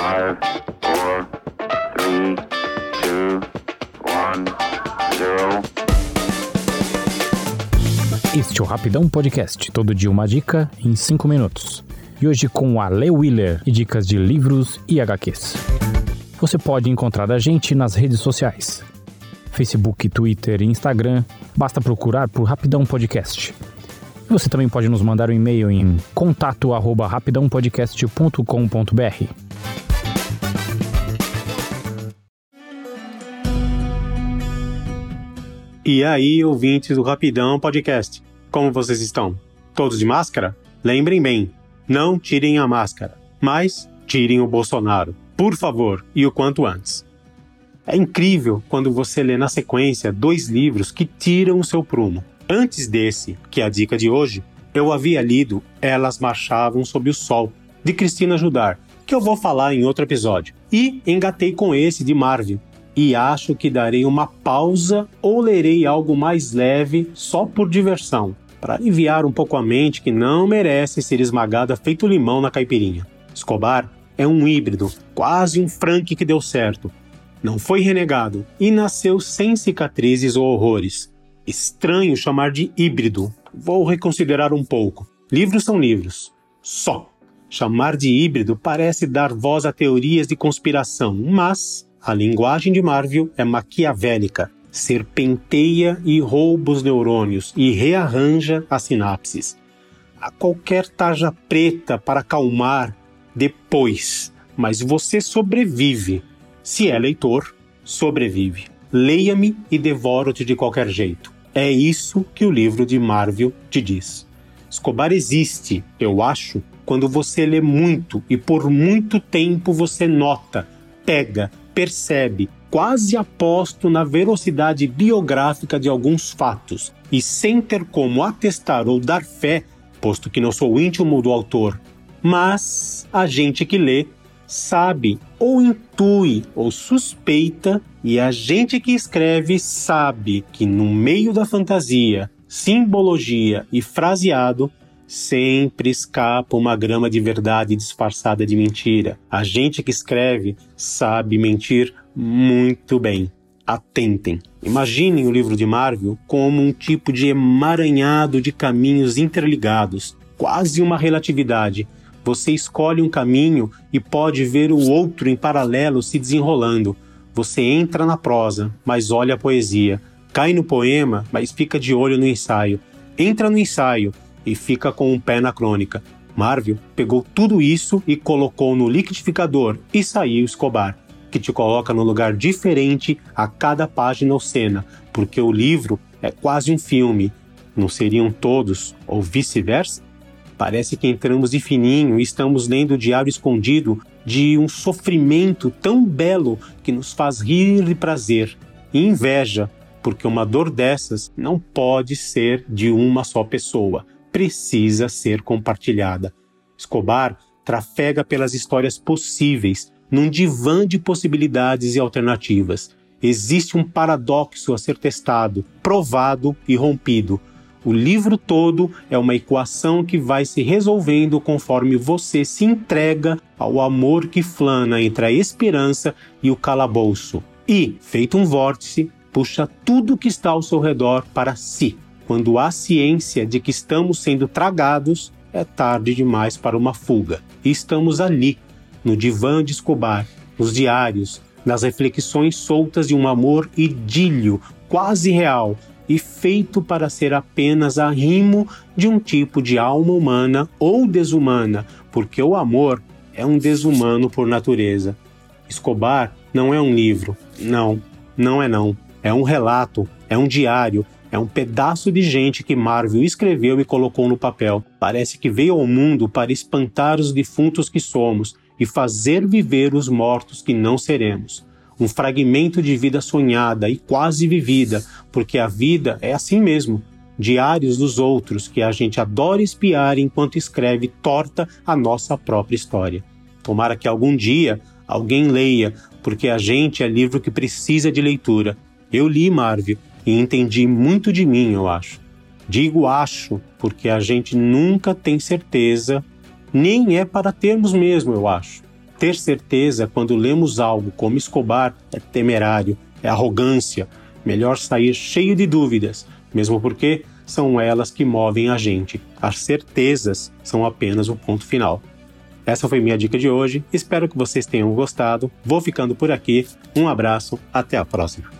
Five, four, three, two, one, zero. Este é o Rapidão Podcast, todo dia uma dica em 5 minutos. E hoje com a Le Wheeler e dicas de livros e HQs. Você pode encontrar a gente nas redes sociais. Facebook, Twitter e Instagram, basta procurar por Rapidão Podcast. Você também pode nos mandar um e-mail em contato@rapidãopodcast.com.br. E aí, ouvintes do Rapidão Podcast, como vocês estão? Todos de máscara? Lembrem bem, não tirem a máscara, mas tirem o Bolsonaro, por favor, e o quanto antes. É incrível quando você lê na sequência dois livros que tiram o seu prumo. Antes desse, que é a dica de hoje, eu havia lido Elas Marchavam Sob o Sol, de Cristina Judar, que eu vou falar em outro episódio. E engatei com esse de Marvel, e acho que darei uma pausa ou lerei algo mais leve só por diversão, para aliviar um pouco a mente que não merece ser esmagada feito limão na caipirinha. Escobar é um híbrido, quase um Frank que deu certo. Não foi renegado e nasceu sem cicatrizes ou horrores. Estranho chamar de híbrido. Vou reconsiderar um pouco. Livros são livros. Só. Chamar de híbrido parece dar voz a teorias de conspiração, mas a linguagem de Marvel é maquiavélica, serpenteia e rouba os neurônios e rearranja as sinapses. Há qualquer tarja preta para acalmar depois, mas você sobrevive. Se é leitor, sobrevive. Leia-me e devoro-te de qualquer jeito. É isso que o livro de Marvel te diz. Escobar existe, eu acho, quando você lê muito e por muito tempo você nota, pega, percebe, quase aposto na velocidade biográfica de alguns fatos e sem ter como atestar ou dar fé, posto que não sou íntimo do autor. Mas a gente que lê sabe ou intui ou suspeita, e a gente que escreve sabe que no meio da fantasia, simbologia e fraseado sempre escapa uma grama de verdade disfarçada de mentira. A gente que escreve sabe mentir muito bem. Atentem. Imaginem o livro de Marvel como um tipo de emaranhado de caminhos interligados, quase uma relatividade. Você escolhe um caminho e pode ver o outro em paralelo se desenrolando. Você entra na prosa, mas olha a poesia. Cai no poema, mas fica de olho no ensaio. Entra no ensaio, e fica com um pé na crônica. Marvel pegou tudo isso e colocou no liquidificador e saiu Escobar, que te coloca no lugar diferente a cada página ou cena, porque o livro é quase um filme. Não seriam todos, ou vice-versa? Parece que entramos de fininho e estamos lendo o diário escondido de um sofrimento tão belo que nos faz rir de prazer e inveja, porque uma dor dessas não pode ser de uma só pessoa precisa ser compartilhada. Escobar trafega pelas histórias possíveis, num divã de possibilidades e alternativas. Existe um paradoxo a ser testado, provado e rompido. O livro todo é uma equação que vai se resolvendo conforme você se entrega ao amor que flana entre a esperança e o calabouço. E, feito um vórtice, puxa tudo que está ao seu redor para si. Quando há ciência de que estamos sendo tragados, é tarde demais para uma fuga. E estamos ali, no divã de Escobar, nos diários, nas reflexões soltas de um amor idílio, quase real, e feito para ser apenas arrimo de um tipo de alma humana ou desumana, porque o amor é um desumano por natureza. Escobar não é um livro, não, não é não. É um relato, é um diário, é um pedaço de gente que Marvel escreveu e colocou no papel. Parece que veio ao mundo para espantar os defuntos que somos e fazer viver os mortos que não seremos. Um fragmento de vida sonhada e quase vivida, porque a vida é assim mesmo. Diários dos outros que a gente adora espiar enquanto escreve torta a nossa própria história. Tomara que algum dia alguém leia, porque a gente é livro que precisa de leitura. Eu li Marvel e entendi muito de mim, eu acho. Digo acho, porque a gente nunca tem certeza, nem é para termos mesmo, eu acho. Ter certeza quando lemos algo como Escobar é temerário, é arrogância. Melhor sair cheio de dúvidas, mesmo porque são elas que movem a gente. As certezas são apenas o ponto final. Essa foi minha dica de hoje. Espero que vocês tenham gostado. Vou ficando por aqui. Um abraço, até a próxima.